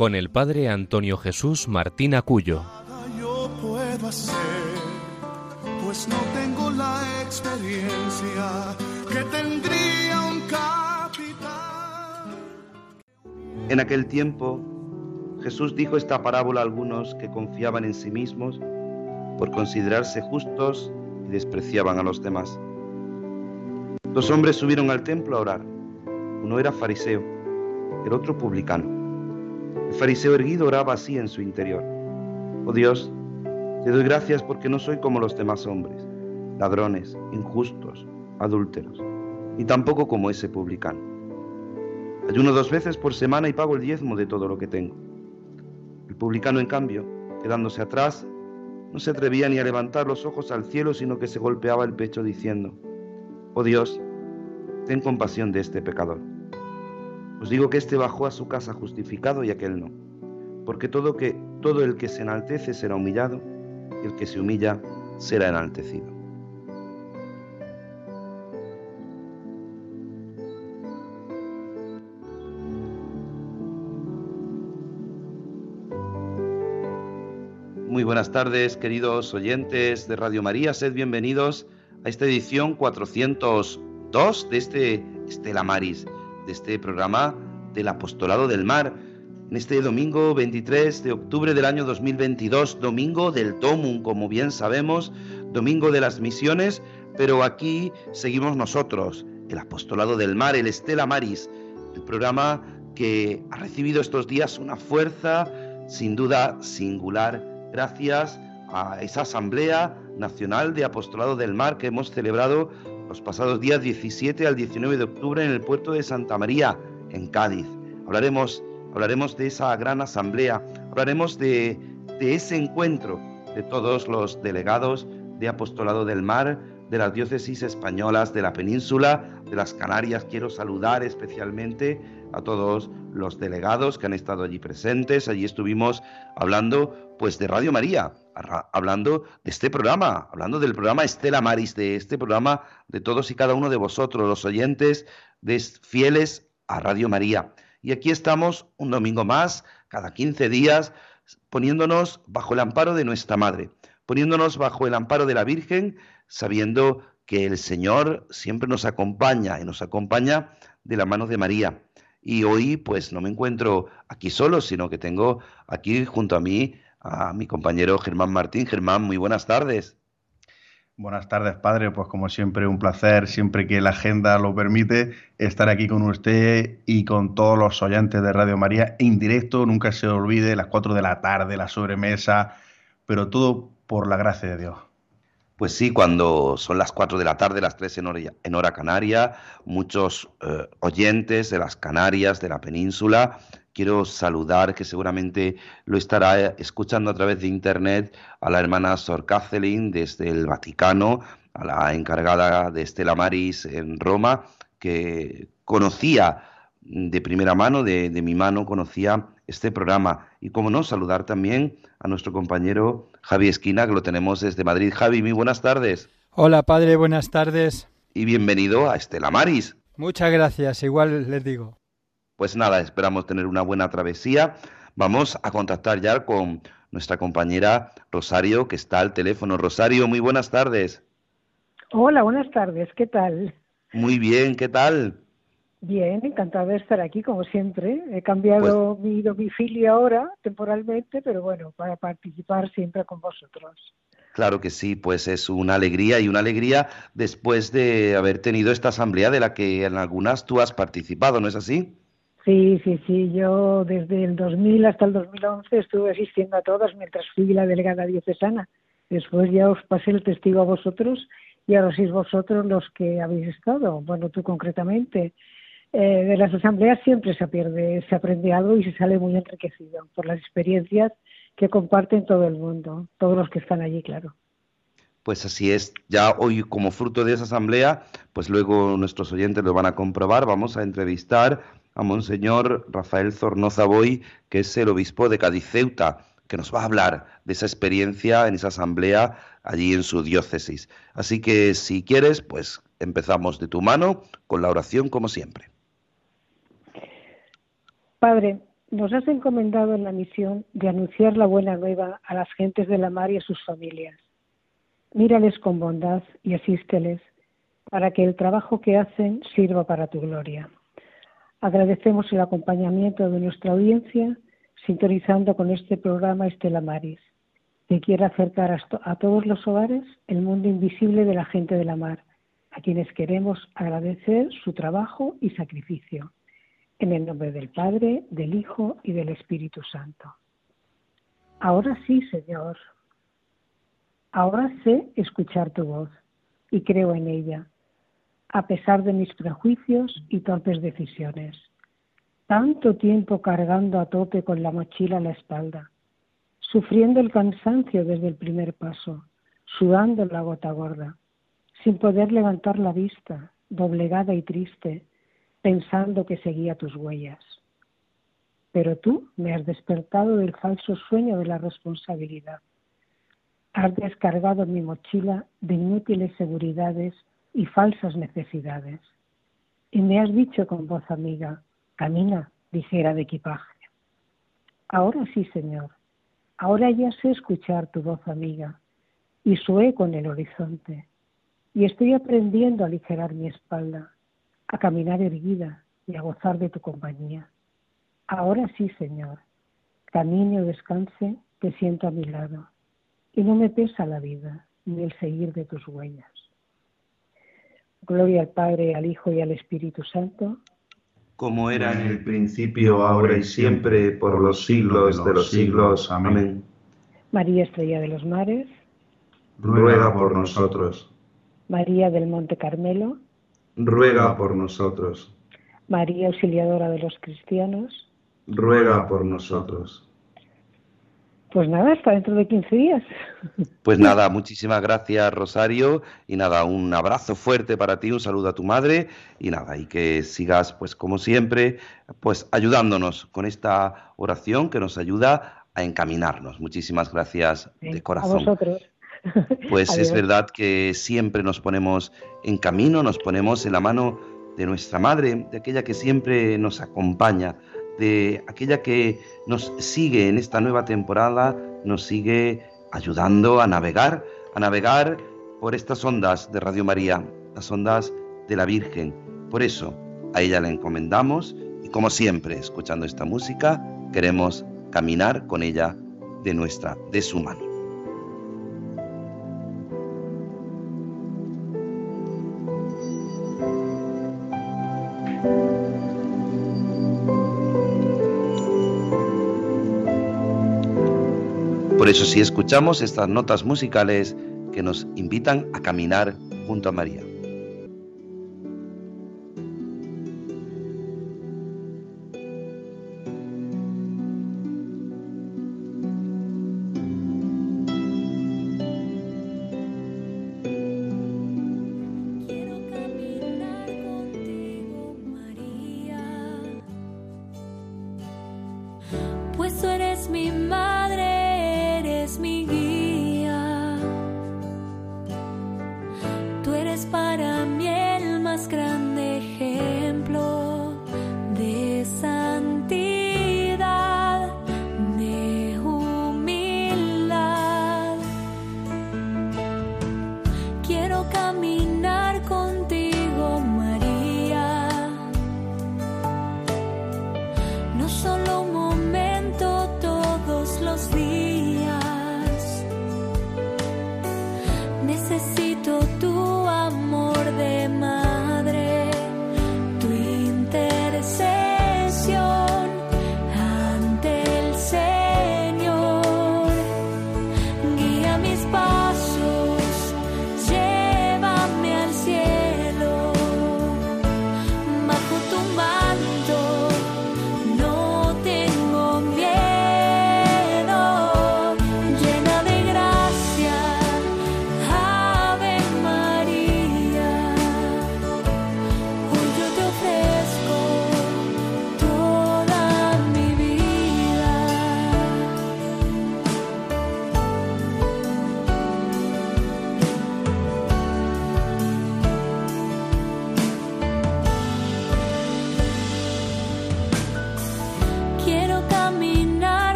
con el padre Antonio Jesús Martín Acuyo. Yo puedo hacer, pues no tengo la experiencia que tendría un capitán. En aquel tiempo, Jesús dijo esta parábola a algunos que confiaban en sí mismos por considerarse justos y despreciaban a los demás. Dos hombres subieron al templo a orar. Uno era fariseo el otro publicano. El fariseo erguido oraba así en su interior. Oh Dios, te doy gracias porque no soy como los demás hombres, ladrones, injustos, adúlteros, y tampoco como ese publicano. Ayuno dos veces por semana y pago el diezmo de todo lo que tengo. El publicano, en cambio, quedándose atrás, no se atrevía ni a levantar los ojos al cielo, sino que se golpeaba el pecho diciendo, Oh Dios, ten compasión de este pecador. Os digo que éste bajó a su casa justificado y aquel no. Porque todo, el que se enaltece será humillado y el que se humilla será enaltecido. Muy buenas tardes, queridos oyentes de Radio María. Sed bienvenidos a esta edición 402 de este Estela Maris de este programa del Apostolado del Mar. En este domingo 23 de octubre del año 2022, domingo del Tomum, como bien sabemos, domingo de las misiones, pero aquí seguimos nosotros, el Apostolado del Mar, el Estela Maris, el programa que ha recibido estos días una fuerza sin duda singular gracias a esa Asamblea Nacional de Apostolado del Mar que hemos celebrado los pasados días 17 al 19 de octubre en el puerto de Santa María, en Cádiz. Hablaremos, hablaremos de esa gran asamblea, hablaremos de, de ese encuentro de todos los delegados de Apostolado del Mar, de las diócesis españolas de la península, de las Canarias. Quiero saludar especialmente a todos los delegados que han estado allí presentes. Allí estuvimos hablando pues de Radio María, hablando de este programa, hablando del programa Estela Maris, de este programa de todos y cada uno de vosotros, los oyentes de fieles a Radio María. Y aquí estamos un domingo más, cada 15 días, poniéndonos bajo el amparo de nuestra Madre, poniéndonos bajo el amparo de la Virgen, sabiendo que el Señor siempre nos acompaña y nos acompaña de la mano de María. Y hoy pues no me encuentro aquí solo, sino que tengo aquí junto a mí a mi compañero Germán Martín. Germán, muy buenas tardes. Buenas tardes, padre. Pues como siempre, un placer, siempre que la agenda lo permite, estar aquí con usted y con todos los oyentes de Radio María en directo. Nunca se olvide, las 4 de la tarde, la sobremesa, pero todo por la gracia de Dios. Pues sí, cuando son las 4 de la tarde, las 3 en hora, en hora canaria, muchos eh, oyentes de las Canarias, de la península, quiero saludar, que seguramente lo estará escuchando a través de internet, a la hermana Sor Kathleen desde el Vaticano, a la encargada de Estela Maris en Roma, que conocía de primera mano, de, mi mano, conocía este programa. Y como no, saludar también a nuestro compañero Javi Esquina, que lo tenemos desde Madrid. Javi, muy buenas tardes. Hola, padre, buenas tardes. Y bienvenido a Estela Maris. Muchas gracias, igual les digo. Pues nada, esperamos tener una buena travesía. Vamos a contactar ya con nuestra compañera Rosario, que está al teléfono. Rosario, muy buenas tardes. Hola, buenas tardes, ¿qué tal? Muy bien, ¿qué tal? Bien, encantada de estar aquí, como siempre. He cambiado pues mi domicilio ahora, temporalmente, pero bueno, para participar siempre con vosotros. Claro que sí, pues es una alegría y una alegría después de haber tenido esta asamblea de la que en algunas tú has participado, ¿no es así? Sí, sí, sí. Yo desde el 2000 hasta el 2011 estuve asistiendo a todas mientras fui la delegada diocesana. Después ya os pasé el testigo a vosotros y ahora sois vosotros los que habéis estado. Bueno, tú concretamente. eh, de las asambleas siempre se pierde, se aprende algo y se sale muy enriquecido por las experiencias que comparten todo el mundo, todos los que están allí, claro. Pues así es, ya hoy como fruto de esa asamblea, pues luego nuestros oyentes lo van a comprobar, vamos a entrevistar a Monseñor Rafael Zornoza Boy, que es el obispo de Cadiceuta, que nos va a hablar de esa experiencia en esa asamblea allí en su diócesis. Así que si quieres, pues empezamos de tu mano con la oración como siempre. Padre, nos has encomendado en la misión de anunciar la buena nueva a las gentes de la mar y a sus familias. Mírales con bondad y asísteles para que el trabajo que hacen sirva para tu gloria. Agradecemos el acompañamiento de nuestra audiencia sintonizando con este programa Estela Maris, que quiere acercar a, todos los hogares el mundo invisible de la gente de la mar, a quienes queremos agradecer su trabajo y sacrificio. En el nombre del Padre, del Hijo y del Espíritu Santo. Ahora sí, Señor. Ahora sé escuchar tu voz y creo en ella, a pesar de mis prejuicios y torpes decisiones. Tanto tiempo cargando a tope con la mochila a la espalda, sufriendo el cansancio desde el primer paso, sudando la gota gorda, sin poder levantar la vista, doblegada y triste, pensando que seguía tus huellas. Pero tú me has despertado del falso sueño de la responsabilidad. Has descargado mi mochila de inútiles seguridades y falsas necesidades. Y me has dicho con voz amiga, camina, ligera de equipaje. Ahora sí, Señor, ahora ya sé escuchar tu voz amiga y su eco en el horizonte. Y estoy aprendiendo a aligerar mi espalda a caminar erguida y a gozar de tu compañía. Ahora sí, Señor, camine o descanse, te siento a mi lado, y no me pesa la vida ni el seguir de tus huellas. Gloria al Padre, al Hijo y al Espíritu Santo. Como era en el principio, ahora y siempre, por los siglos de los siglos. Amén. María Estrella de los Mares. Ruega por nosotros. María del Monte Carmelo ruega por nosotros. María Auxiliadora de los Cristianos, ruega por nosotros. Pues nada, hasta dentro de 15 días. Pues nada, muchísimas gracias Rosario y nada, un abrazo fuerte para ti, un saludo a tu madre y nada, y que sigas pues como siempre, pues ayudándonos con esta oración que nos ayuda a encaminarnos. Muchísimas gracias de corazón. A vosotros. Pues es verdad que siempre nos ponemos en camino, nos ponemos en la mano de nuestra madre, de aquella que siempre nos acompaña, de aquella que nos sigue en esta nueva temporada, nos sigue ayudando a navegar, a navegar por estas ondas de Radio María, las ondas de la Virgen. Por eso a ella la encomendamos y como siempre, escuchando esta música, queremos caminar con ella de nuestra, de su mano. Eso si escuchamos estas notas musicales que nos invitan a caminar junto a María.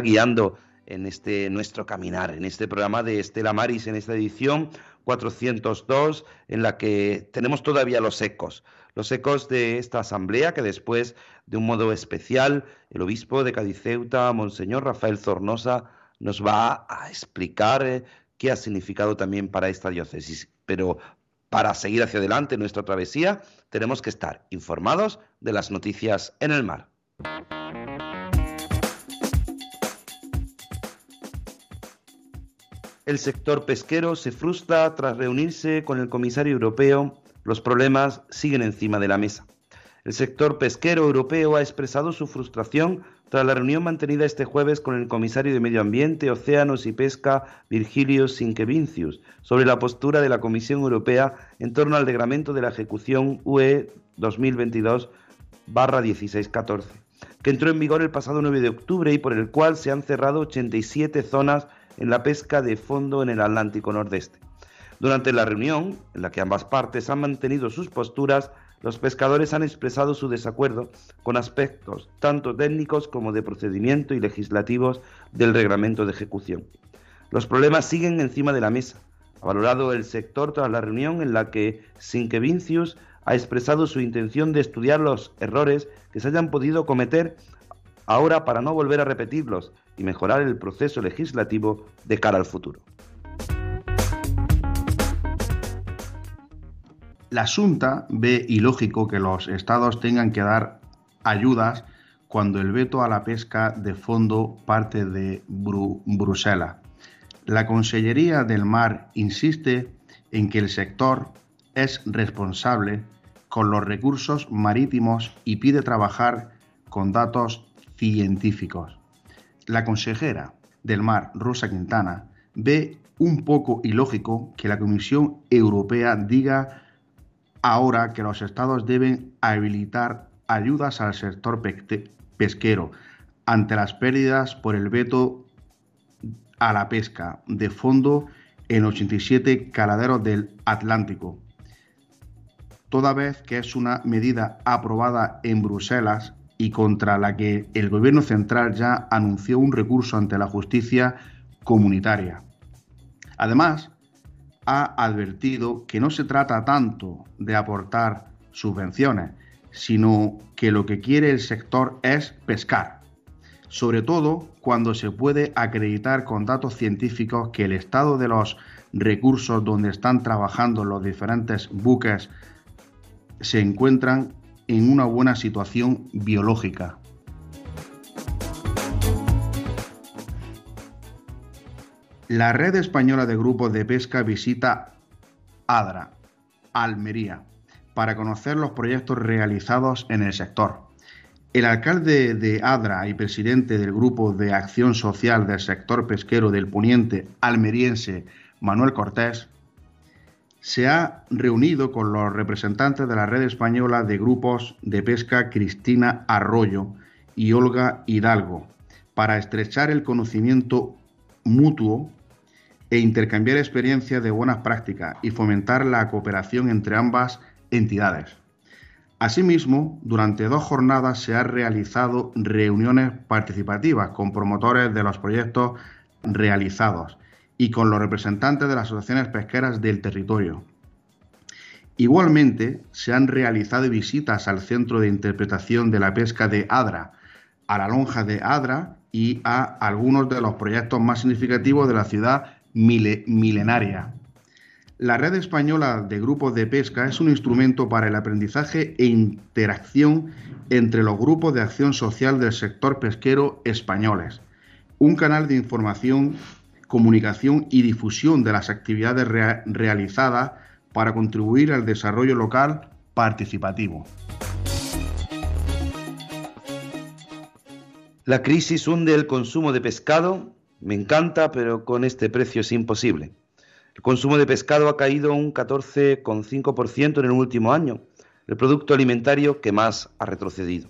Guiando en este nuestro caminar, en este programa de Estela Maris, en esta edición 402, en la que tenemos todavía los ecos, los ecos de esta asamblea que después, de un modo especial, el obispo de Cadiceuta, Monseñor Rafael Zornosa, nos va a explicar eh, qué ha significado también para esta diócesis. Pero para seguir hacia adelante nuestra travesía, tenemos que estar informados de las noticias en el mar. El sector pesquero se frustra tras reunirse con el comisario europeo. Los problemas siguen encima de la mesa. El sector pesquero europeo ha expresado su frustración tras la reunión mantenida este jueves con el comisario de Medio Ambiente, Océanos y Pesca, Virgilio Sinkevincius, sobre la postura de la Comisión Europea en torno al reglamento de la ejecución UE 2022-1614, que entró en vigor el pasado 9 de octubre y por el cual se han cerrado 87 zonas en la pesca de fondo en el Atlántico Nordeste. Durante la reunión, en la que ambas partes han mantenido sus posturas, los pescadores han expresado su desacuerdo con aspectos tanto técnicos como de procedimiento y legislativos del reglamento de ejecución. Los problemas siguen encima de la mesa. Ha valorado el sector tras la reunión en la que Sinkevincius ha expresado su intención de estudiar los errores que se hayan podido cometer ahora para no volver a repetirlos y mejorar el proceso legislativo de cara al futuro. La Junta ve ilógico que los estados tengan que dar ayudas cuando el veto a la pesca de fondo parte de Bruselas. La Consellería del Mar insiste en que el sector es responsable con los recursos marítimos y pide trabajar con datos científicos. La consejera del Mar, Rosa Quintana, ve un poco ilógico que la Comisión Europea diga ahora que los estados deben habilitar ayudas al sector pesquero ante las pérdidas por el veto a la pesca de fondo en 87 caladeros del Atlántico, toda vez que es una medida aprobada en Bruselas y contra la que el gobierno central ya anunció un recurso ante la justicia comunitaria. Además, ha advertido que no se trata tanto de aportar subvenciones, sino que lo que quiere el sector es pescar, sobre todo cuando se puede acreditar con datos científicos que el estado de los recursos donde están trabajando los diferentes buques se encuentran en una buena situación biológica. La red española de grupos de pesca visita ADRA, Almería, para conocer los proyectos realizados en el sector. El alcalde de Adra y presidente del Grupo de Acción Social del Sector Pesquero del Poniente almeriense, Manuel Cortés, se ha reunido con los representantes de la red española de grupos de pesca Cristina Arroyo y Olga Hidalgo para estrechar el conocimiento mutuo e intercambiar experiencias de buenas prácticas y fomentar la cooperación entre ambas entidades. Asimismo, durante dos jornadas se han realizado reuniones participativas con promotores de los proyectos realizados y con los representantes de las asociaciones pesqueras del territorio. Igualmente, se han realizado visitas al Centro de Interpretación de la Pesca de Adra, a la lonja de Adra y a algunos de los proyectos más significativos de la ciudad milenaria. La red española de grupos de pesca es un instrumento para el aprendizaje e interacción entre los grupos de acción social del sector pesquero españoles, un canal de información, comunicación y difusión de las actividades realizadas para contribuir al desarrollo local participativo. La crisis hunde el consumo de pescado me encanta, pero con este precio es imposible. El consumo de pescado ha caído un 14,5% en el último año, el producto alimentario que más ha retrocedido.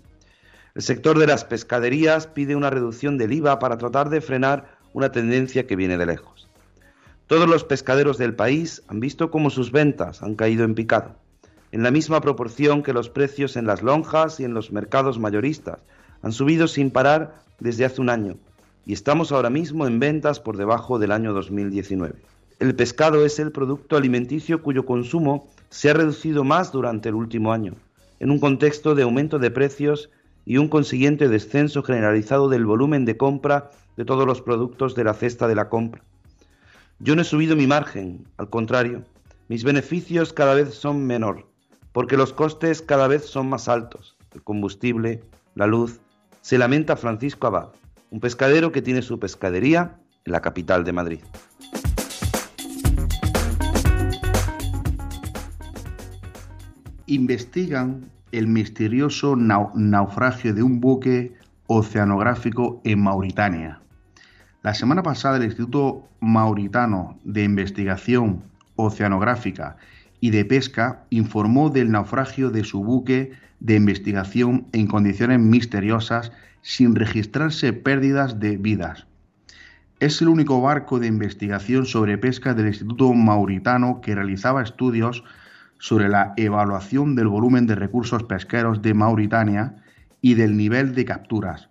El sector de las pescaderías pide una reducción del IVA para tratar de frenar una tendencia que viene de lejos. Todos los pescaderos del país han visto cómo sus ventas han caído en picado, en la misma proporción que los precios en las lonjas y en los mercados mayoristas han subido sin parar desde hace un año y estamos ahora mismo en ventas por debajo del año 2019. El pescado es el producto alimenticio cuyo consumo se ha reducido más durante el último año, en un contexto de aumento de precios y un consiguiente descenso generalizado del volumen de compra de todos los productos de la cesta de la compra. Yo no he subido mi margen, al contrario, mis beneficios cada vez son menor, porque los costes cada vez son más altos, el combustible, la luz, se lamenta Francisco Abad, un pescadero que tiene su pescadería en la capital de Madrid. Investigan el misterioso naufragio de un buque oceanográfico en Mauritania. La semana pasada el Instituto Mauritano de Investigación Oceanográfica y de Pesca informó del naufragio de su buque de investigación en condiciones misteriosas sin registrarse pérdidas de vidas. Es el único barco de investigación sobre pesca del Instituto Mauritano que realizaba estudios sobre la evaluación del volumen de recursos pesqueros de Mauritania y del nivel de capturas.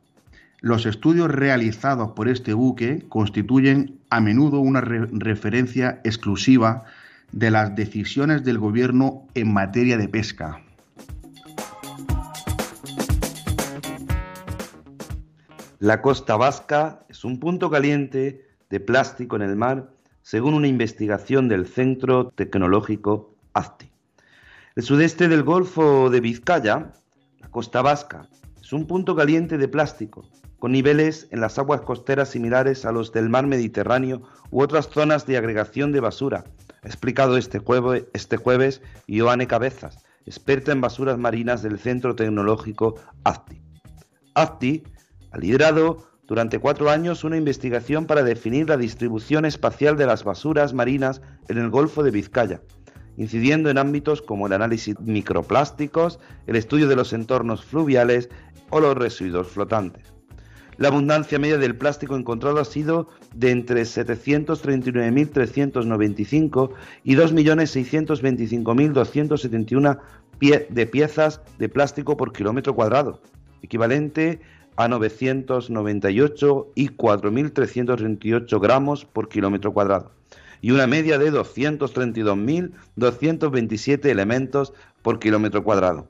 Los estudios realizados por este buque constituyen a menudo una referencia exclusiva de las decisiones del gobierno en materia de pesca. La costa vasca es un punto caliente de plástico en el mar, según una investigación del Centro Tecnológico ACTI. El sudeste del Golfo de Vizcaya, la costa vasca, es un punto caliente de plástico, con niveles en las aguas costeras similares a los del mar Mediterráneo u otras zonas de agregación de basura, ha explicado este, jueves, este jueves Ioane Cabezas, experta en basuras marinas del Centro Tecnológico ACTI. ACTI ha liderado durante cuatro años una investigación para definir la distribución espacial de las basuras marinas en el Golfo de Vizcaya, incidiendo en ámbitos como el análisis microplásticos, el estudio de los entornos fluviales o los residuos flotantes. La abundancia media del plástico encontrado ha sido de entre 739.395 y 2.625.271 de piezas de plástico por kilómetro cuadrado, equivalente a 998 y 4.338 gramos por kilómetro cuadrado, y una media de 232.227 elementos por kilómetro cuadrado.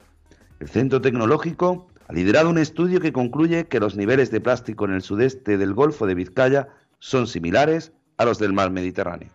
El Centro Tecnológico ha liderado un estudio que concluye que los niveles de plástico en el sudeste del Golfo de Vizcaya son similares a los del mar Mediterráneo.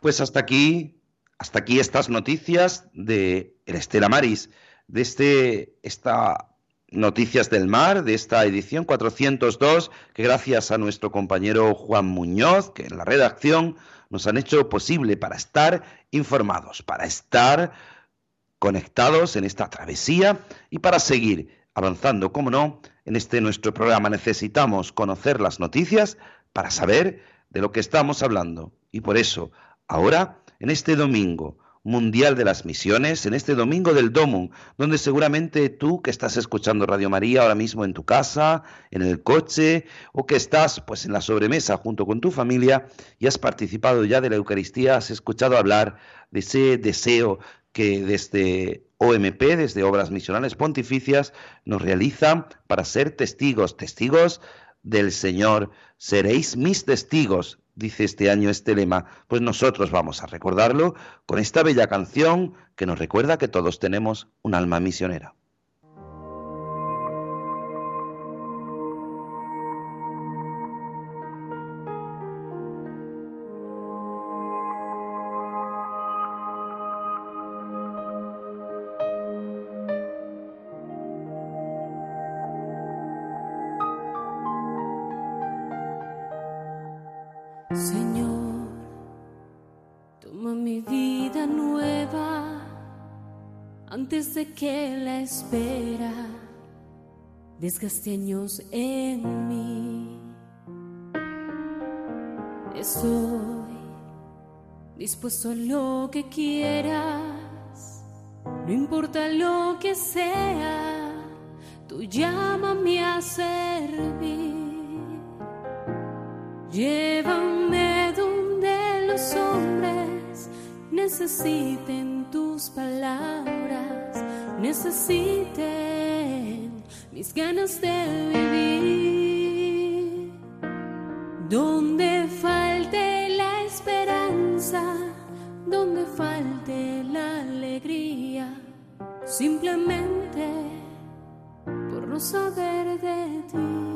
Pues hasta aquí, hasta aquí estas noticias de el Estela Maris, de este, esta Noticias del Mar, de esta edición 402, que gracias a nuestro compañero Juan Muñoz, que en la redacción nos han hecho posible para estar informados, para estar conectados en esta travesía y para seguir avanzando, como no, en este nuestro programa. Necesitamos conocer las noticias para saber de lo que estamos hablando. Y por eso Ahora, en este domingo mundial de las misiones, en este domingo del Domum, donde seguramente tú que estás escuchando Radio María ahora mismo en tu casa, en el coche, o que estás pues en la sobremesa junto con tu familia y has participado ya de la Eucaristía, has escuchado hablar de ese deseo que desde OMP, desde Obras Misionales Pontificias, nos realizan para ser testigos, testigos del Señor. Seréis mis testigos dice este año este lema, pues nosotros vamos a recordarlo con esta bella canción que nos recuerda que todos tenemos un alma misionera. desgaste años en mí. Estoy dispuesto a lo que quieras, no importa lo que sea, tú llámame a servir. Llévame donde los hombres necesiten tus palabras, necesiten mis ganas de vivir. Donde falte la esperanza, donde falte la alegría, simplemente por no saber de ti.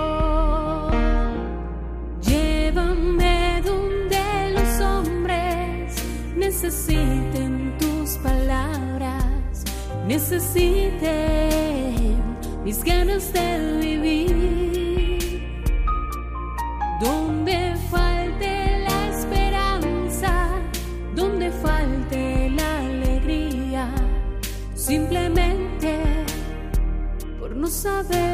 Necesiten tus palabras, necesiten mis ganas de vivir. Donde falte la esperanza, donde falte la alegría, simplemente por no saber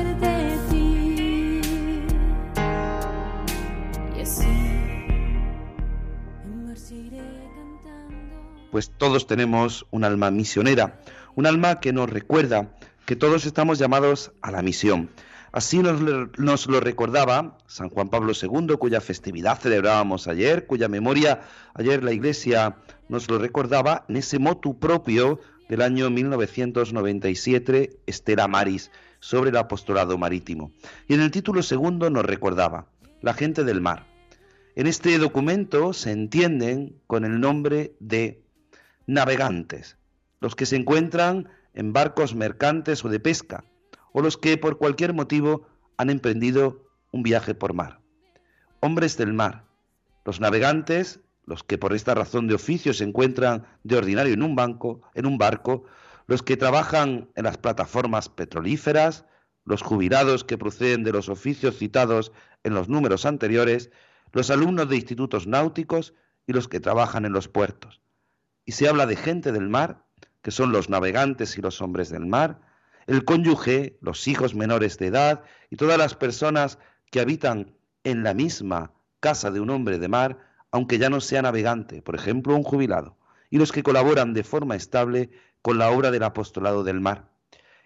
pues todos tenemos un alma misionera, un alma que nos recuerda que todos estamos llamados a la misión. Así nos, lo recordaba San Juan Pablo II, cuya festividad celebrábamos ayer, cuya memoria ayer la Iglesia nos lo recordaba en ese motu propio del año 1997, Estela Maris, sobre el apostolado marítimo. Y en el título segundo nos recordaba, la gente del mar. En este documento se entienden con el nombre de navegantes, los que se encuentran en barcos mercantes o de pesca, o los que por cualquier motivo han emprendido un viaje por mar. Hombres del mar, los navegantes, los que por esta razón de oficio se encuentran de ordinario en un banco, en un barco, los que trabajan en las plataformas petrolíferas, los jubilados que proceden de los oficios citados en los números anteriores, los alumnos de institutos náuticos y los que trabajan en los puertos y se habla de gente del mar, que son los navegantes y los hombres del mar, el cónyuge, los hijos menores de edad y todas las personas que habitan en la misma casa de un hombre de mar, aunque ya no sea navegante, por ejemplo, un jubilado, y los que colaboran de forma estable con la obra del apostolado del mar.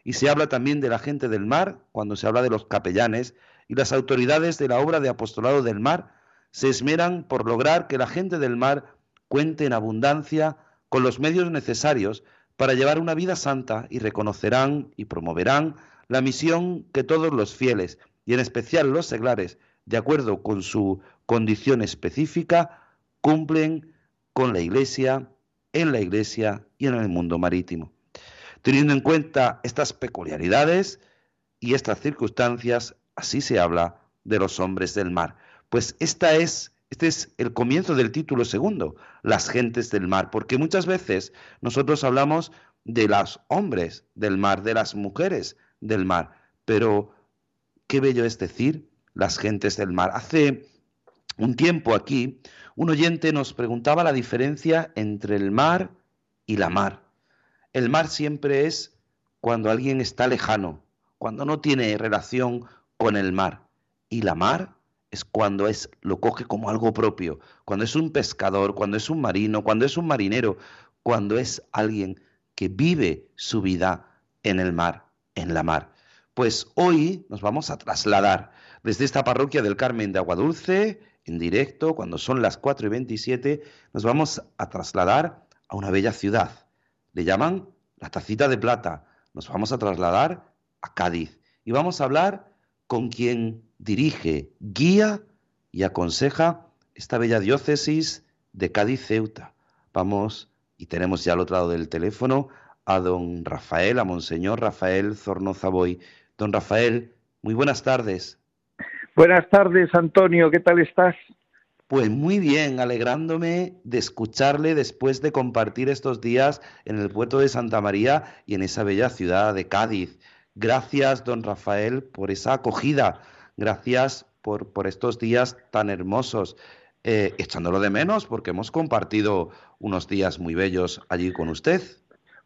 Y se habla también de la gente del mar cuando se habla de los capellanes y las autoridades de la obra de apostolado del mar se esmeran por lograr que la gente del mar cuente en abundancia con los medios necesarios para llevar una vida santa y reconocerán y promoverán la misión que todos los fieles, y en especial los seglares, de acuerdo con su condición específica, cumplen con la Iglesia, en la Iglesia y en el mundo marítimo. Teniendo en cuenta estas peculiaridades y estas circunstancias, así se habla de los hombres del mar. Pues esta es este es el comienzo del título segundo, las gentes del mar, porque muchas veces nosotros hablamos de los hombres del mar, de las mujeres del mar, pero qué bello es decir las gentes del mar. Hace un tiempo aquí, un oyente nos preguntaba la diferencia entre el mar y la mar. El mar siempre es cuando alguien está lejano, cuando no tiene relación con el mar. Y la mar es cuando es lo coge como algo propio, cuando es un pescador, cuando es un marino, cuando es un marinero, cuando es alguien que vive su vida en el mar, en la mar. Pues hoy nos vamos a trasladar desde esta parroquia del Carmen de Aguadulce, en directo, cuando son las 4 y 27, nos vamos a trasladar a una bella ciudad. Le llaman la Tacita de Plata. Nos vamos a trasladar a Cádiz y vamos a hablar con quien dirige, guía y aconseja esta bella diócesis de Cádiz-Ceuta. Vamos y tenemos ya al otro lado del teléfono a don Rafael, a Monseñor Rafael Zornoza Boy. Don Rafael, muy buenas tardes. Buenas tardes, Antonio, ¿qué tal estás? Pues muy bien, alegrándome de escucharle después de compartir estos días en el puerto de Santa María y en esa bella ciudad de Cádiz. Gracias, don Rafael, por esa acogida. Gracias por, por estos días tan hermosos. Eh, echándolo de menos porque hemos compartido unos días muy bellos allí con usted.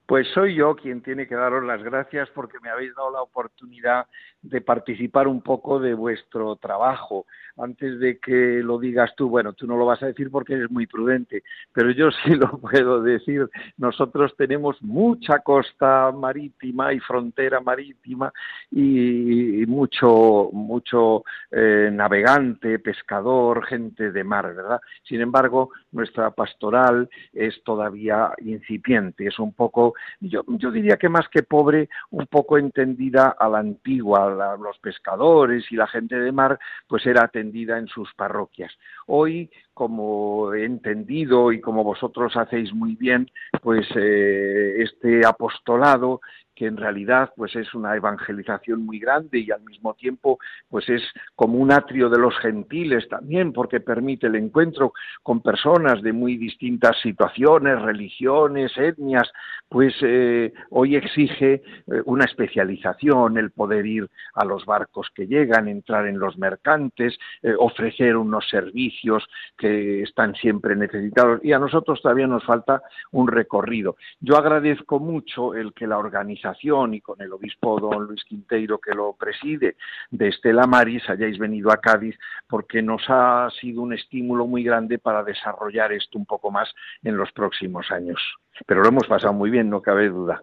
Pues soy yo quien tiene que daros las gracias porque me habéis dado la oportunidad de participar un poco de vuestro trabajo antes de que lo digas tú, bueno, tú no lo vas a decir porque eres muy prudente, pero yo sí lo puedo decir. Nosotros tenemos mucha costa marítima y frontera marítima y, mucho, mucho eh, navegante, pescador, gente de mar, ¿verdad? Sin embargo, nuestra pastoral es todavía incipiente, es un poco, yo, yo diría que más que pobre, un poco entendida a la antigua, los pescadores y la gente de mar, pues era en sus parroquias. Hoy, como he entendido y como vosotros hacéis muy bien, pues eh, este apostolado que en realidad pues es una evangelización muy grande y al mismo tiempo pues es como un atrio de los gentiles también porque permite el encuentro con personas de muy distintas situaciones, religiones, etnias, pues eh, hoy exige eh, una especialización, el poder ir a los barcos que llegan, entrar en los mercantes, eh, ofrecer unos servicios que están siempre necesitados y a nosotros todavía nos falta un recorrido. Yo agradezco mucho el que la organización y con el obispo don Luis Quinteiro que lo preside de Estela Maris hayáis venido a Cádiz porque nos ha sido un estímulo muy grande para desarrollar esto un poco más en los próximos años. Pero lo hemos pasado muy bien, no cabe duda.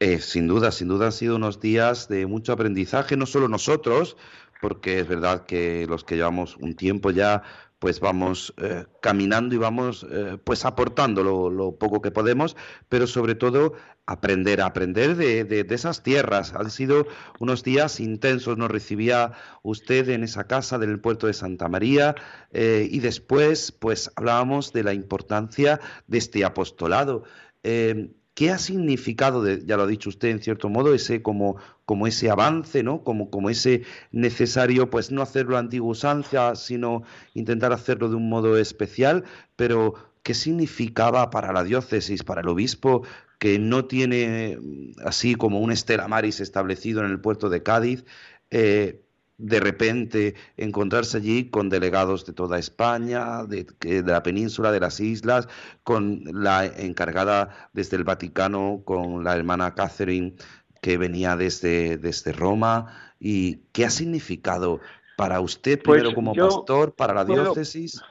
Eh, sin duda, sin duda han sido unos días de mucho aprendizaje, no solo nosotros, porque es verdad que los que llevamos un tiempo ya pues vamos eh, caminando y vamos eh, pues aportando lo, poco que podemos, pero sobre todo aprender, aprender de, de, esas tierras. Han sido unos días intensos, nos recibía usted en esa casa del puerto de Santa María eh, y después pues hablábamos de la importancia de este apostolado. ¿Qué ha significado, ya lo ha dicho usted en cierto modo, ese como, como ese avance, ¿no? Como, como ese necesario, pues no hacerlo a antigua usanza, sino intentar hacerlo de un modo especial, pero ¿qué significaba para la diócesis, para el obispo, que no tiene así como un Estela Maris establecido en el puerto de Cádiz, eh, de repente encontrarse allí con delegados de toda España, de, la península, de las islas, con la encargada desde el Vaticano, con la hermana Catherine que venía desde, desde Roma. ¿Y qué ha significado para usted, pues primero como pastor, para la diócesis?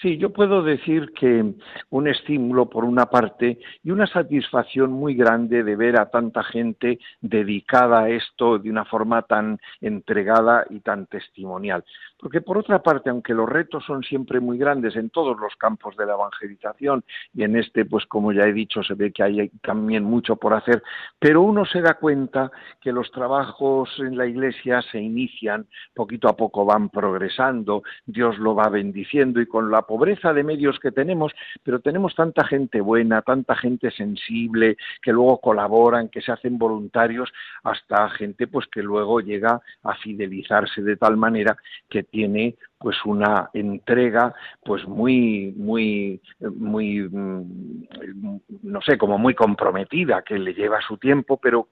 Sí, yo puedo decir que un estímulo por una parte y una satisfacción muy grande de ver a tanta gente dedicada a esto de una forma tan entregada y tan testimonial. Porque por otra parte, aunque los retos son siempre muy grandes en todos los campos de la evangelización y en este, pues como ya he dicho, se ve que hay también mucho por hacer, pero uno se da cuenta que los trabajos en la Iglesia se inician, poquito a poco van progresando, Dios lo va bendiciendo y con la pobreza de medios que tenemos, pero tenemos tanta gente buena, tanta gente sensible, que luego colaboran, que se hacen voluntarios, hasta gente pues que luego llega a fidelizarse de tal manera que tiene pues una entrega pues muy muy muy mm, no sé como muy comprometida que le lleva su tiempo pero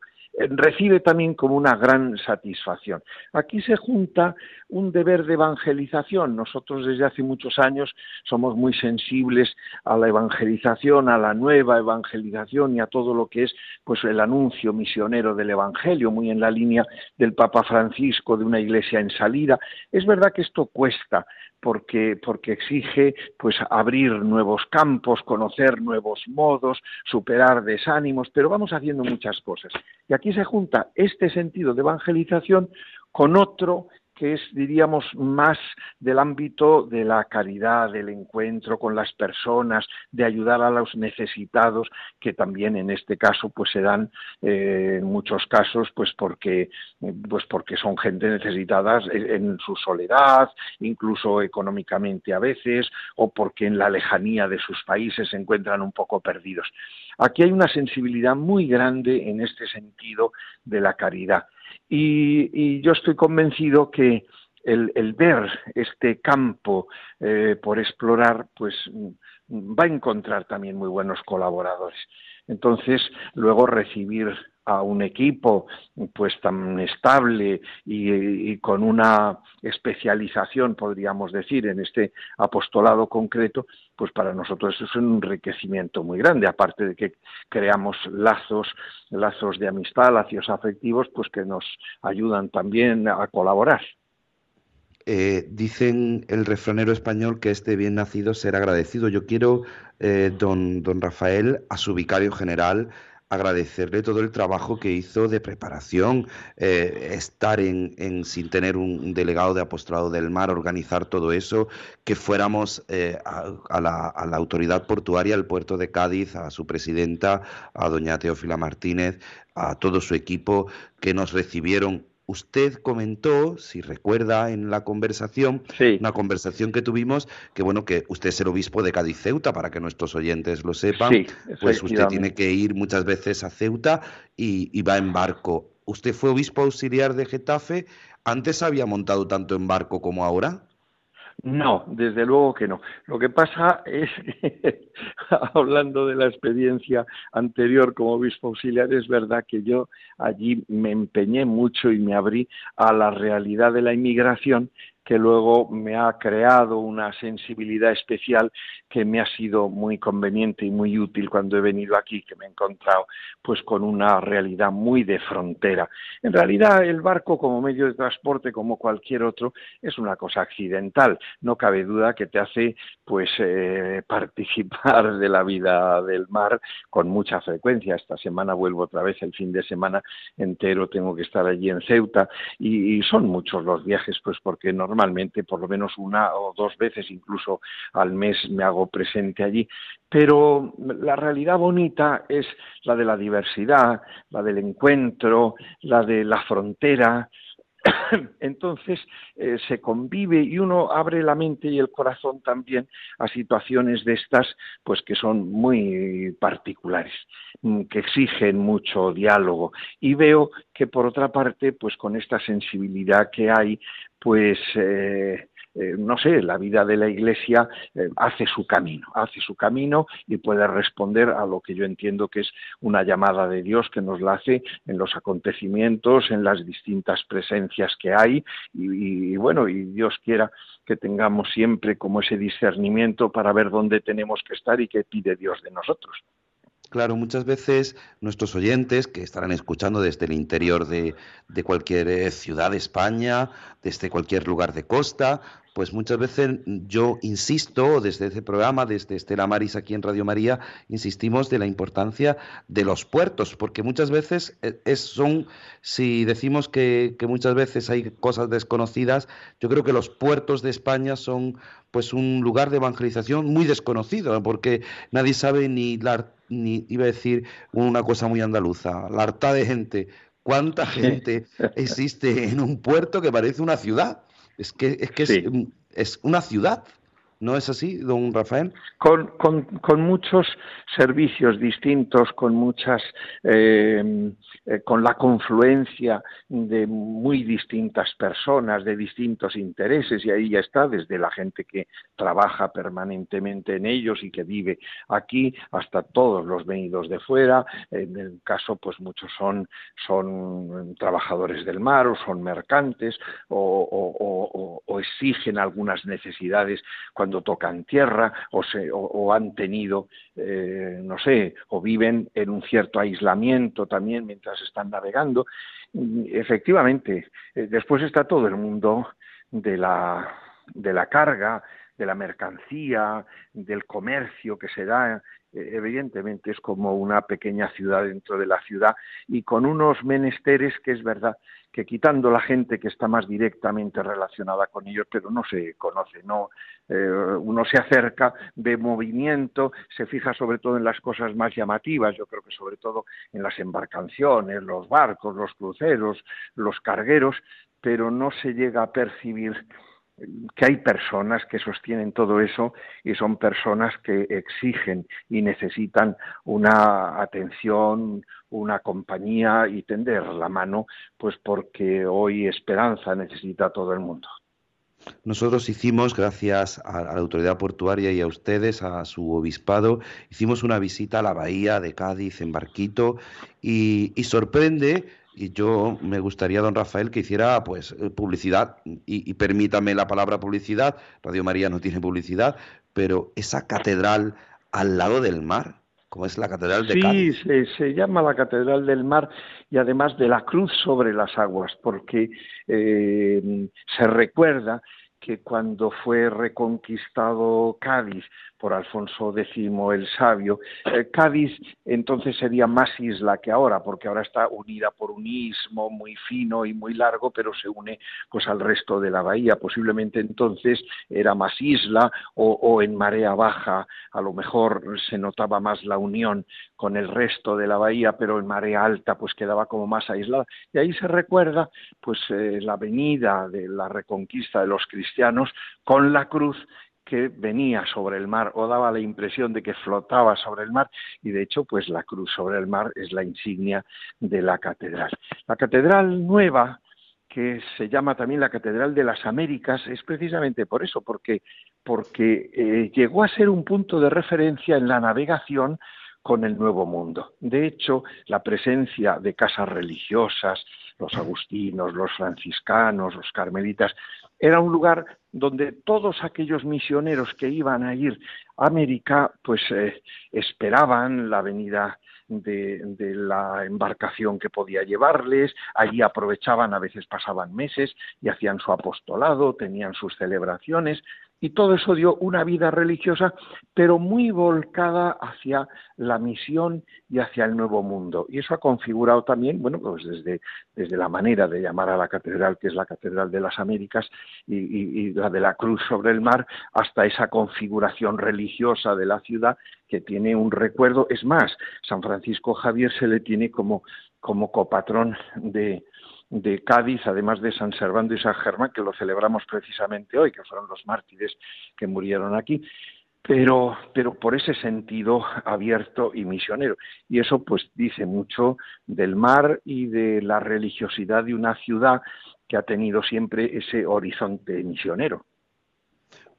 recibe también como una gran satisfacción. Aquí se junta un deber de evangelización. Nosotros desde hace muchos años somos muy sensibles a la evangelización, a la nueva evangelización y a todo lo que es pues el anuncio misionero del evangelio, muy en la línea del Papa Francisco de una iglesia en salida. Es verdad que esto cuesta, porque, porque exige pues abrir nuevos campos, conocer nuevos modos, superar desánimos, pero vamos haciendo muchas cosas. Y aquí se junta este sentido de evangelización con otro que es, diríamos, más del ámbito de la caridad, del encuentro con las personas, de ayudar a los necesitados, que también en este caso pues se dan eh, en muchos casos pues porque, pues porque son gente necesitada en su soledad, incluso económicamente a veces, o porque en la lejanía de sus países se encuentran un poco perdidos. Aquí hay una sensibilidad muy grande en este sentido de la caridad. Y, yo estoy convencido que el, ver este campo eh, por explorar, pues va a encontrar también muy buenos colaboradores. Entonces, luego recibir a un equipo pues tan estable y, con una especialización, podríamos decir, en este apostolado concreto, pues para nosotros es un enriquecimiento muy grande, aparte de que creamos lazos, lazos de amistad, lazos afectivos, pues que nos ayudan también a colaborar. Eh, dicen el refranero español que este bien nacido será agradecido. Yo quiero, eh, don, don Rafael, a su vicario general, agradecerle todo el trabajo que hizo de preparación, eh, estar en, sin tener un, delegado de apostolado del mar, organizar todo eso, que fuéramos a, la, a, la, autoridad portuaria, al puerto de Cádiz, a su presidenta, a doña Teófila Martínez, a todo su equipo, que nos recibieron usted comentó, si recuerda en la conversación, una conversación que tuvimos, que bueno, que usted es el obispo de Cádiz Ceuta, para que nuestros oyentes lo sepan, pues usted tiene que ir muchas veces a Ceuta y, y va en barco. ¿Usted fue obispo auxiliar de Getafe? ¿Antes había montado tanto en barco como ahora? No, desde luego que no. Lo que pasa es que, hablando de la experiencia anterior como obispo auxiliar, es verdad que yo allí me empeñé mucho y me abrí a la realidad de la inmigración que luego me ha creado una sensibilidad especial que me ha sido muy conveniente y muy útil cuando he venido aquí, que me he encontrado pues con una realidad muy de frontera. En realidad el barco como medio de transporte como cualquier otro es una cosa accidental, no cabe duda que te hace pues eh, participar de la vida del mar con mucha frecuencia. Esta semana vuelvo otra vez el fin de semana entero tengo que estar allí en Ceuta y, y son muchos los viajes pues porque normalmente normalmente por lo menos una o dos veces incluso al mes me hago presente allí. Pero la realidad bonita es la de la diversidad, la del encuentro, la de la frontera, entonces eh, se convive y uno abre la mente y el corazón también a situaciones de estas, pues que son muy particulares, mm, que exigen mucho diálogo. Y veo que por otra parte, pues con esta sensibilidad que hay, pues eh, eh, no sé, la vida de la Iglesia eh, hace su camino, hace su camino y puede responder a lo que yo entiendo que es una llamada de Dios que nos la hace en los acontecimientos, en las distintas presencias que hay y, y bueno, y Dios quiera que tengamos siempre como ese discernimiento para ver dónde tenemos que estar y qué pide Dios de nosotros. Claro, muchas veces nuestros oyentes que estarán escuchando desde el interior de, cualquier eh, ciudad de España, desde cualquier lugar de costa, pues muchas veces yo insisto, desde este programa, desde Estela Maris aquí en Radio María, insistimos de la importancia de los puertos, porque muchas veces eh, es, son, si decimos que, que muchas veces hay cosas desconocidas, yo creo que los puertos de España son pues un lugar de evangelización muy desconocido, porque nadie sabe ni la ni iba a decir una cosa muy andaluza, la harta de gente. ¿Cuánta gente existe en un puerto que parece una ciudad? Es que es, que es, es una ciudad. ¿No es así, don Rafael? Con, con, con muchos servicios distintos, con muchas, eh, eh, con la confluencia de muy distintas personas, de distintos intereses, y ahí ya está, desde la gente que trabaja permanentemente en ellos y que vive aquí, hasta todos los venidos de fuera. En el caso, pues muchos son, son trabajadores del mar o son mercantes o, o, o exigen algunas necesidades cuando cuando tocan tierra o, se, o, han tenido, eh, no sé, o viven en un cierto aislamiento también mientras están navegando. Efectivamente, eh, después está todo el mundo de la, de la carga, de la mercancía, del comercio que se da evidentemente es como una pequeña ciudad dentro de la ciudad y con unos menesteres que es verdad que quitando la gente que está más directamente relacionada con ellos, pero no se conoce, no eh, uno se acerca, ve movimiento, se fija sobre todo en las cosas más llamativas, yo creo que sobre todo en las embarcaciones, los barcos, los cruceros, los cargueros, pero no se llega a percibir que hay personas que sostienen todo eso y son personas que exigen y necesitan una atención, una compañía y tender la mano, pues porque hoy esperanza necesita todo el mundo. Nosotros hicimos, gracias a, la autoridad portuaria y a ustedes, a su obispado, hicimos una visita a la bahía de Cádiz en barquito y, sorprende y yo me gustaría, don Rafael, que hiciera pues eh, publicidad, y, permítame la palabra publicidad, Radio María no tiene publicidad, pero esa catedral al lado del mar, como es la catedral de Cádiz. Sí, se, se, llama la catedral del mar y además de la cruz sobre las aguas, porque eh, se recuerda que cuando fue reconquistado Cádiz por Alfonso X el Sabio. Eh, Cádiz entonces sería más isla que ahora, porque ahora está unida por un istmo muy fino y muy largo, pero se une pues al resto de la bahía. Posiblemente entonces era más isla o, en marea baja, a lo mejor se notaba más la unión con el resto de la bahía, pero en marea alta pues quedaba como más aislada. Y ahí se recuerda pues eh, la venida de la reconquista de los cristianos con la cruz que venía sobre el mar o daba la impresión de que flotaba sobre el mar y de hecho pues la cruz sobre el mar es la insignia de la catedral. La catedral nueva que se llama también la Catedral de las Américas es precisamente por eso, porque, porque eh, llegó a ser un punto de referencia en la navegación con el Nuevo Mundo. De hecho, la presencia de casas religiosas, los agustinos, los franciscanos, los carmelitas, era un lugar donde todos aquellos misioneros que iban a ir a América, pues eh, esperaban la venida de, de, la embarcación que podía llevarles, allí aprovechaban, a veces pasaban meses y hacían su apostolado, tenían sus celebraciones, y todo eso dio una vida religiosa, pero muy volcada hacia la misión y hacia el nuevo mundo. Y eso ha configurado también, bueno, pues desde, desde la manera de llamar a la catedral, que es la Catedral de las Américas, y, la de la Cruz sobre el mar, hasta esa configuración religiosa de la ciudad que tiene un recuerdo. Es más, San Francisco Javier se le tiene como, como copatrón de, de Cádiz, además de San Servando y San Germán, que lo celebramos precisamente hoy, que fueron los mártires que murieron aquí, pero, pero por ese sentido abierto y misionero. Y eso pues dice mucho del mar y de la religiosidad de una ciudad que ha tenido siempre ese horizonte misionero.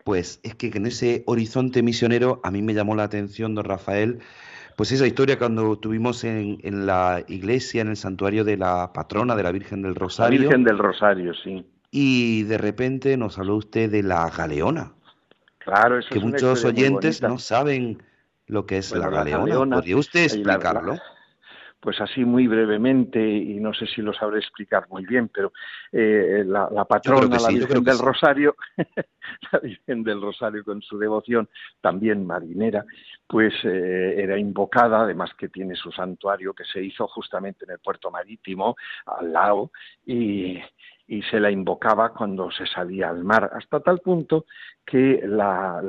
Pues es que en ese horizonte misionero a mí me llamó la atención, don Rafael, pues esa historia cuando tuvimos en, la iglesia, en el santuario de la patrona de la Virgen del Rosario. La Virgen del Rosario, sí. Y de repente nos habló usted de la galeona. Claro, eso Que muchos oyentes no saben lo que es la, galeona. ¿Podría usted explicarlo? Pues así muy brevemente, y no sé si lo sabré explicar muy bien, pero eh, la, patrona, la Virgen del Rosario, la Virgen del Rosario con su devoción, también marinera, pues eh, era invocada, además que tiene su santuario que se hizo justamente en el puerto marítimo, al lado, y, y se la invocaba cuando se salía al mar, hasta tal punto que la,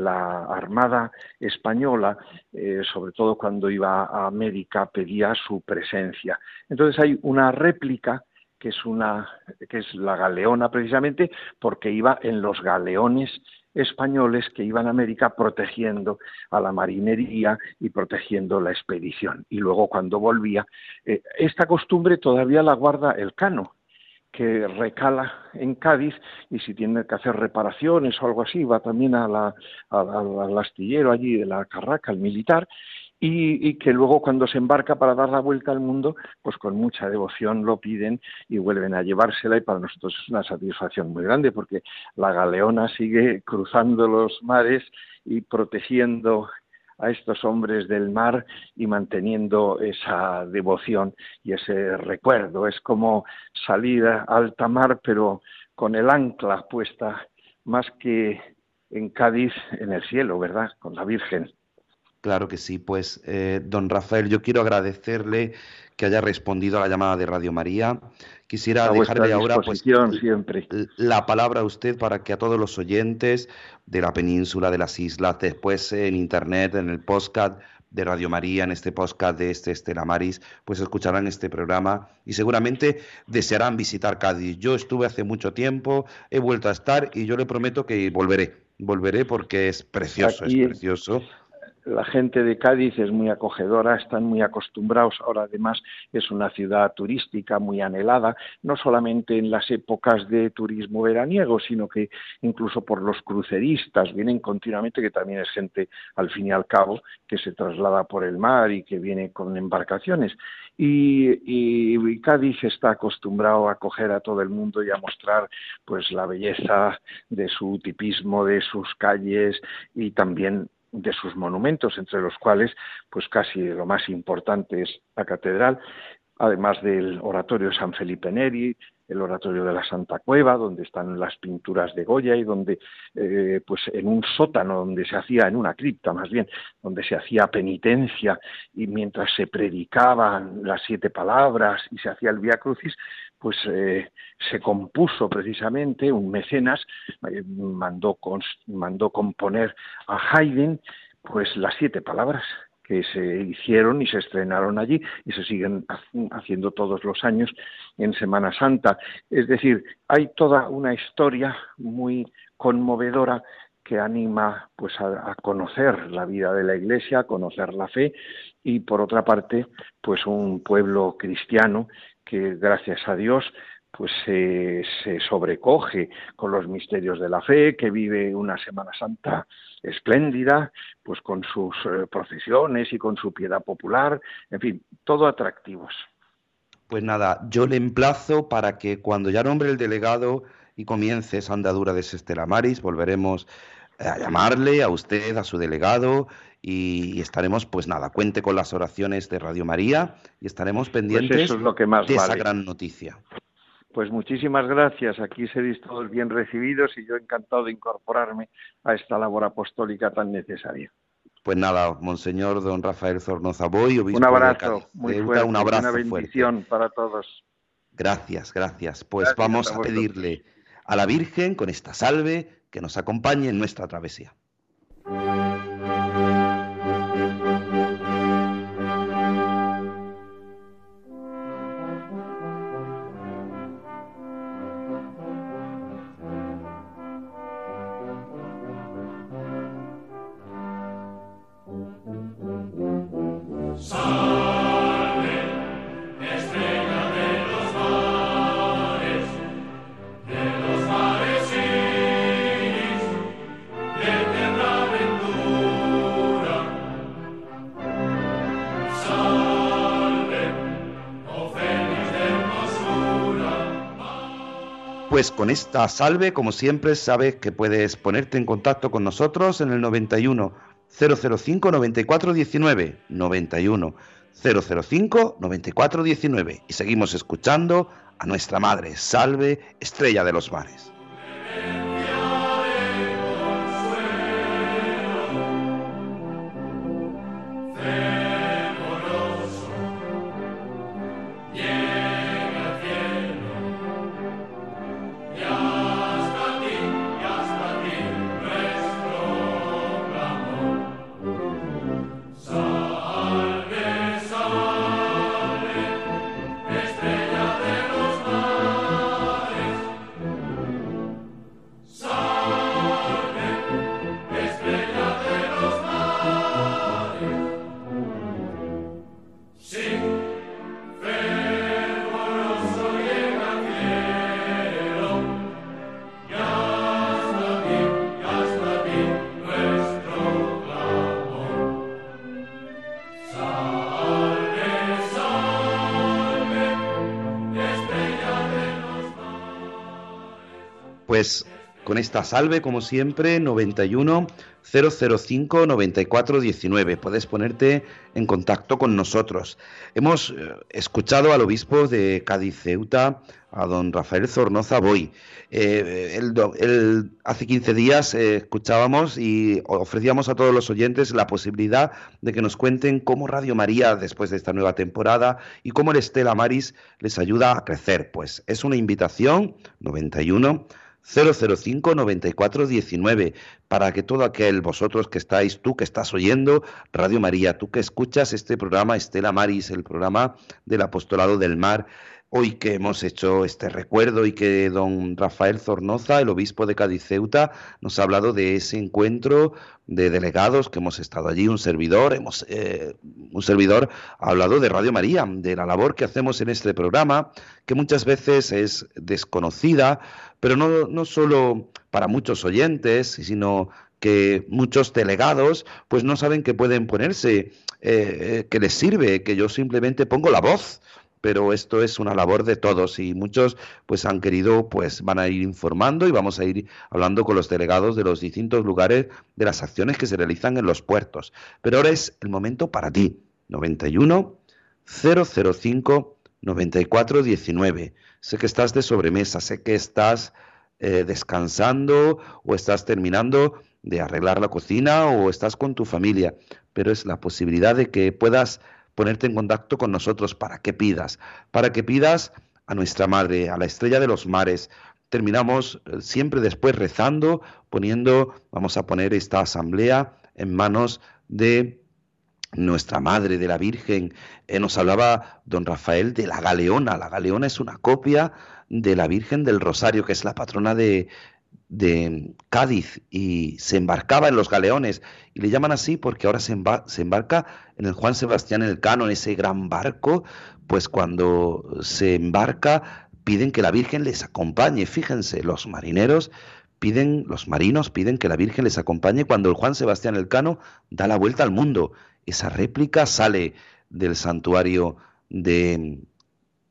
Armada española, eh, sobre todo cuando iba a América, pedía su presencia. Entonces hay una réplica que es una que es la galeona precisamente porque iba en los galeones españoles que iban a América protegiendo a la marinería y protegiendo la expedición. Y luego cuando volvía, eh, esta costumbre todavía la guarda el cano, que recala en Cádiz y si tiene que hacer reparaciones o algo así va también a la, al astillero allí de la Carraca, el militar, y, y, que luego cuando se embarca para dar la vuelta al mundo, pues con mucha devoción lo piden y vuelven a llevársela y para nosotros es una satisfacción muy grande porque la galeona sigue cruzando los mares y protegiendo a estos hombres del mar y manteniendo esa devoción y ese recuerdo. Es como salir a alta mar, pero con el ancla puesta más que en Cádiz en el cielo, ¿verdad? Con la Virgen. Claro que sí, pues eh, don Rafael, yo quiero agradecerle que haya respondido a la llamada de Radio María. Quisiera dejarle ahora pues, siempre. la palabra a usted para que a todos los oyentes de la península, de las islas, después en internet, en el podcast de Radio María, en este podcast de este Estela Maris, pues escucharán este programa y seguramente desearán visitar Cádiz. Yo estuve hace mucho tiempo, he vuelto a estar y yo le prometo que volveré. Volveré porque es precioso, es precioso la gente de Cádiz es muy acogedora, están muy acostumbrados. Ahora, además, es una ciudad turística muy anhelada, no solamente en las épocas de turismo veraniego, sino que incluso por los cruceristas vienen continuamente, que también es gente, al fin y al cabo, que se traslada por el mar y que viene con embarcaciones. Y, y, Cádiz está acostumbrado a acoger a todo el mundo y a mostrar pues la belleza de su tipismo, de sus calles y también de sus monumentos, entre los cuales, pues casi lo más importante es la catedral, además del oratorio de San Felipe Neri, el oratorio de la Santa Cueva, donde están las pinturas de Goya y donde, eh, pues en un sótano donde se hacía, en una cripta más bien, donde se hacía penitencia y mientras se predicaban las siete palabras y se hacía el Via Crucis, pues eh, se compuso precisamente un mecenas, eh, mandó, mandó componer a Haydn pues las siete palabras que se hicieron y se estrenaron allí y se siguen haciendo todos los años en Semana Santa. Es decir, hay toda una historia muy conmovedora que anima pues a, conocer la vida de la Iglesia, a conocer la fe y por otra parte pues un pueblo cristiano que gracias a Dios pues se, sobrecoge con los misterios de la fe, que vive una Semana Santa espléndida, pues con sus eh, procesiones y con su piedad popular, en fin, todo atractivos. Pues nada, yo le emplazo para que cuando ya nombre el delegado y comience esa andadura de Estela Maris, volveremos a llamarle a usted, a su delegado, y, estaremos, pues nada, cuente con las oraciones de Radio María y estaremos pues pendientes de esa gran noticia. Pues muchísimas gracias. Aquí seréis todos bien recibidos y yo encantado de incorporarme a esta labor apostólica tan necesaria. Pues nada, Monseñor Don Rafael Zornoza Boy, obispo Un abrazo muy fuerte, un abrazo una bendición para todos. Gracias, gracias. Pues vamos a pedirle a la Virgen con esta salve que nos acompañe en nuestra travesía. Con esta salve, como siempre, sabes que puedes ponerte en contacto con nosotros en el 91 005 94 19 91 005 94 19 y seguimos escuchando a nuestra madre, salve, estrella de los mares. Pues con esta salve, como siempre, 91 005 94 19. Puedes ponerte en contacto con nosotros. Hemos eh, escuchado al obispo de Cádiz Ceuta, a don Rafael Zornoza Boy. Eh, hace 15 días eh, escuchábamos y ofrecíamos a todos los oyentes la posibilidad de que nos cuenten cómo Radio María, después de esta nueva temporada, y cómo el Estela Maris les ayuda a crecer. Pues es una invitación, 91 005 94 19 para que todo aquel vosotros que estáis, tú que estás oyendo Radio María, tú que escuchas este programa Estela Maris, el programa del apostolado del mar, hoy que hemos hecho este recuerdo y que don Rafael Zornoza, el obispo de Cádiz Ceuta, nos ha hablado de ese encuentro de delegados que hemos estado allí, un servidor, hemos, eh, un servidor ha hablado de Radio María, de la labor que hacemos en este programa, que muchas veces es desconocida, pero no, no solo para muchos oyentes, sino que muchos delegados pues no saben que pueden ponerse, eh, eh, que les sirve, que yo simplemente pongo la voz pero esto es una labor de todos y muchos pues han querido pues van a ir informando y vamos a ir hablando con los delegados de los distintos lugares de las acciones que se realizan en los puertos. Pero ahora es el momento para ti. 91 005 94 19. Sé que estás de sobremesa, sé que estás eh, descansando o estás terminando de arreglar la cocina o estás con tu familia, pero es la posibilidad de que puedas ponerte en contacto con nosotros para que pidas, para que pidas a nuestra Madre, a la estrella de los mares. Terminamos eh, siempre después rezando, poniendo, vamos a poner esta asamblea en manos de nuestra Madre, de la Virgen. Eh, nos hablaba don Rafael de la Galeona. La Galeona es una copia de la Virgen del Rosario, que es la patrona de, de Cádiz y se embarcaba en los galeones y le llaman así porque ahora se, embarca en el Juan Sebastián Elcano, en ese gran barco, pues cuando se embarca piden que la Virgen les acompañe. Fíjense, los marineros piden, los marinos piden que la Virgen les acompañe cuando el Juan Sebastián Elcano da la vuelta al mundo. Esa réplica sale del santuario de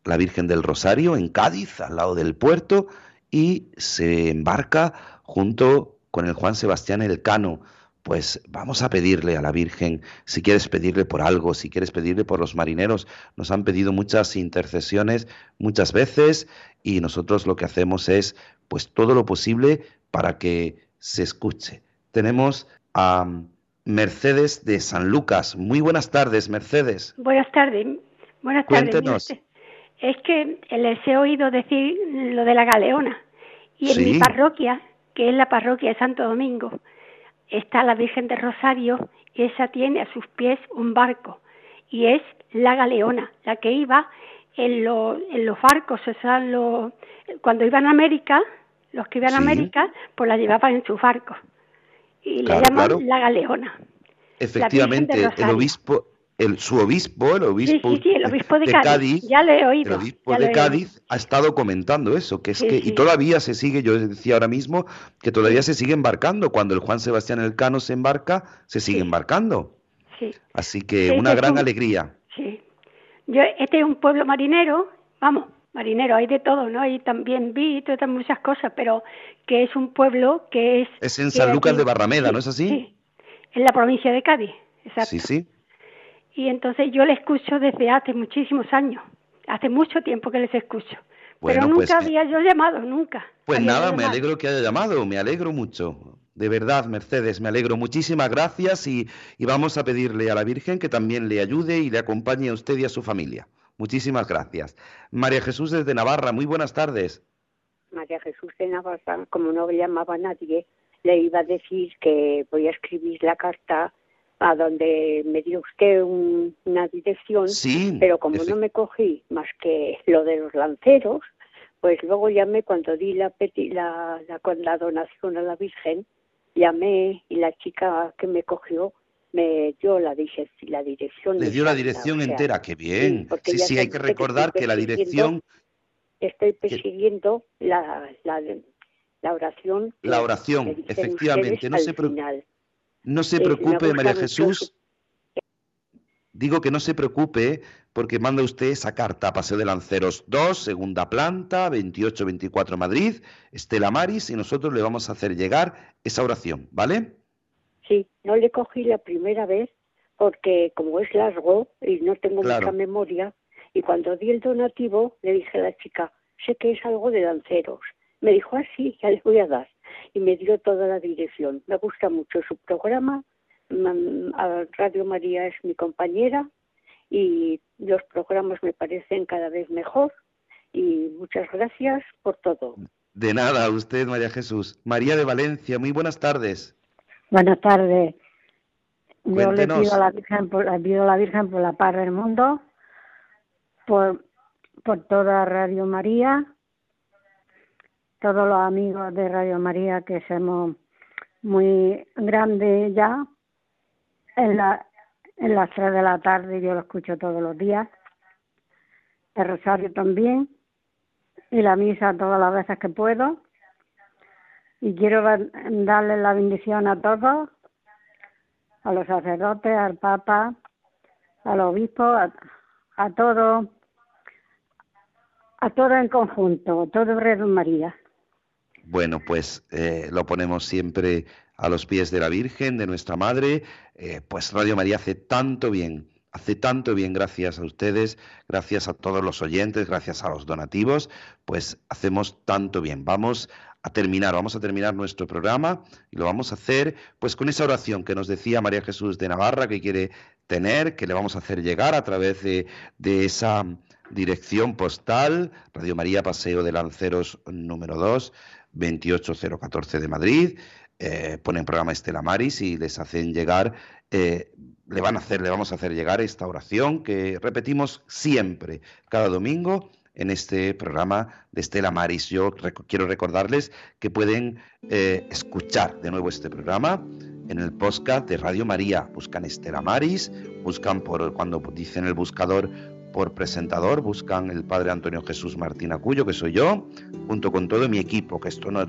la Virgen del Rosario en Cádiz, al lado del puerto, y se embarca junto con el Juan Sebastián Elcano. Pues vamos a pedirle a la Virgen, si quieres pedirle por algo, si quieres pedirle por los marineros, nos han pedido muchas intercesiones muchas veces y nosotros lo que hacemos es pues todo lo posible para que se escuche. Tenemos a Mercedes de San Lucas. Muy buenas tardes, Mercedes. Buenas tardes. Buenas tardes. Cuéntenos es que les he oído decir lo de la galeona. Y en mi parroquia, que es la parroquia de Santo Domingo, está la Virgen de Rosario y esa tiene a sus pies un barco. Y es la galeona, la que iba en, en los barcos, o sea, cuando iban a América, los que iban a América, pues la llevaban en sus barcos. Y la llaman la galeona. Efectivamente, el obispo, el, su obispo, el obispo, de, Cádiz, ya le he oído, el obispo de Cádiz ha estado comentando eso, que es que, y todavía se sigue, yo decía ahora mismo, que todavía se sigue embarcando, cuando el Juan Sebastián Elcano se embarca, se sigue embarcando. Así que una gran alegría. Sí. Yo, este es un pueblo marinero, vamos, marinero, hay de todo, ¿no? Hay también vi muchas cosas, pero que es un pueblo que es... Es en San Lucas de Barrameda, ¿no es así? Sí, en la provincia de Cádiz, exacto. Sí, sí. Y entonces yo le escucho desde hace muchísimos años, hace mucho tiempo que les escucho. pero pues nunca había yo llamado, nunca. Pues nada, me alegro que haya llamado, me alegro mucho. De verdad, Mercedes, me alegro. Muchísimas gracias y, y, vamos a pedirle a la Virgen que también le ayude y le acompañe a usted y a su familia. Muchísimas gracias. María Jesús desde Navarra, muy buenas tardes. María Jesús de Navarra, como no le llamaba nadie, le iba a decir que voy a escribir la carta a donde me dio usted una dirección, pero como no me cogí más que lo de los lanceros, pues luego llamé cuando di la, la, la, donación a la Virgen, llamé y la chica que me cogió me dio la, la dirección. Le dio la dirección entera, qué bien. Sí, sí, hay que recordar que, la dirección... Estoy persiguiendo la, la, la oración. La oración, efectivamente. No se preocupe no se preocupe, María Jesús. Digo que no se preocupe porque manda usted esa carta, Paseo de Lanceros 2, segunda planta, 2824 Madrid, Estela Maris, y nosotros le vamos a hacer llegar esa oración, ¿vale? Sí, no le cogí la primera vez porque como es largo y no tengo mucha memoria, y cuando di el donativo le dije a la chica, sé que es algo de lanceros. Me dijo, ah, sí, ya les voy a dar y me dio toda la dirección. Me gusta mucho su programa. Radio María es mi compañera y los programas me parecen cada vez mejor y muchas gracias por todo. De nada, a usted, María Jesús. María de Valencia, muy buenas tardes. Buenas tardes. Yo le pido a la Virgen por, pido a la Virgen por la paz del mundo, por, por toda Radio María, todos los amigos de Radio María que somos muy grandes ya, en, la, en las tres de la tarde yo lo escucho todos los días, el rosario también, y la misa todas las veces que puedo. Y quiero darle la bendición a todos, a los sacerdotes, al Papa, al obispo, a, a todos, a todo en conjunto, todo Radio María. Bueno, pues eh, lo ponemos siempre a los pies de la Virgen, de nuestra Madre. Eh, pues Radio María hace tanto bien, hace tanto bien gracias a ustedes, gracias a todos los oyentes, gracias a los donativos, pues hacemos tanto bien. Vamos a terminar, vamos a terminar nuestro programa y lo vamos a hacer pues con esa oración que nos decía María Jesús de Navarra que quiere tener, que le vamos a hacer llegar a través de, de esa dirección postal, Radio María Paseo de Lanceros número 2, 28014 de Madrid. Eh, ponen programa Estela Maris y les hacen llegar, eh, le van a hacer, le vamos a hacer llegar esta oración que repetimos siempre, cada domingo, en este programa de Estela Maris. Yo quiero recordarles que pueden eh, escuchar de nuevo este programa en el podcast de Radio María. Buscan Estela Maris, buscan por cuando dicen el buscador por presentador buscan el padre Antonio Jesús Martín Acuyo, que soy yo, junto con todo mi equipo, que esto no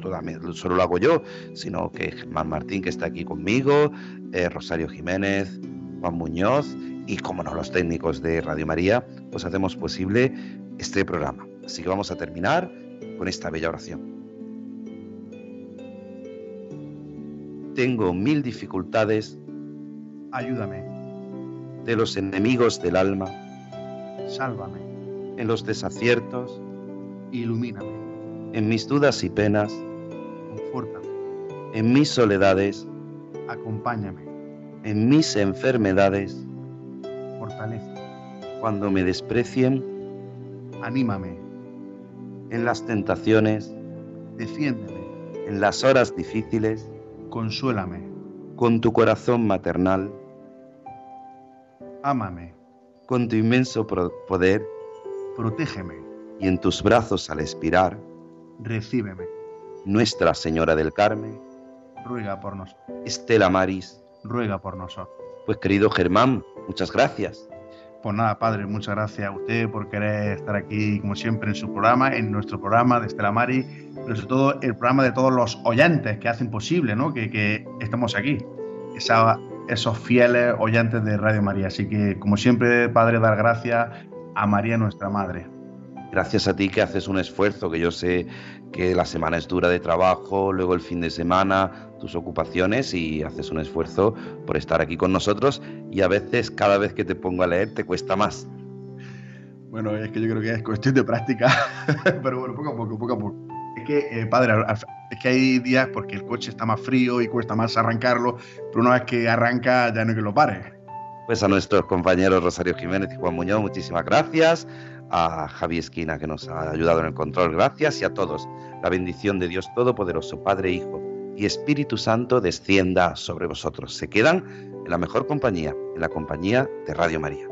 solo lo hago yo, sino que Germán Martín, que está aquí conmigo, eh, Rosario Jiménez, Juan Muñoz y, como no, los técnicos de Radio María, pues hacemos posible este programa. Así que vamos a terminar con esta bella oración. Tengo mil dificultades. Ayúdame. De los enemigos del alma sálvame. En los desaciertos, ilumíname. En mis dudas y penas, confórtame. En mis soledades, acompáñame. En mis enfermedades, fortalece. Cuando me desprecien, anímame. En las tentaciones, defiéndeme. En las horas difíciles, consuélame. Con tu corazón maternal, ámame con tu inmenso poder, protégeme. Y en tus brazos al expirar, recíbeme. Nuestra Señora del Carmen, ruega por nosotros. Estela Maris, ruega por nosotros. Pues querido Germán, muchas gracias. Pues nada, padre, muchas gracias a usted por querer estar aquí, como siempre, en su programa, en nuestro programa de Estela Maris, pero sobre todo el programa de todos los oyentes que hacen posible ¿no? que, que estamos aquí. Esa esos fieles oyentes de Radio María. Así que, como siempre, Padre, dar gracias a María, nuestra Madre. Gracias a ti que haces un esfuerzo, que yo sé que la semana es dura de trabajo, luego el fin de semana, tus ocupaciones y haces un esfuerzo por estar aquí con nosotros y a veces cada vez que te pongo a leer te cuesta más. Bueno, es que yo creo que es cuestión de práctica, pero bueno, poco a poco, poco a poco. Es que, eh, padre, es que hay días porque el coche está más frío y cuesta más arrancarlo, pero una vez que arranca ya no hay que lo pare. Pues a nuestros compañeros Rosario Jiménez y Juan Muñoz, muchísimas gracias. A Javi Esquina, que nos ha ayudado en el control, gracias. Y a todos, la bendición de Dios Todopoderoso, Padre, Hijo y Espíritu Santo descienda sobre vosotros. Se quedan en la mejor compañía, en la compañía de Radio María.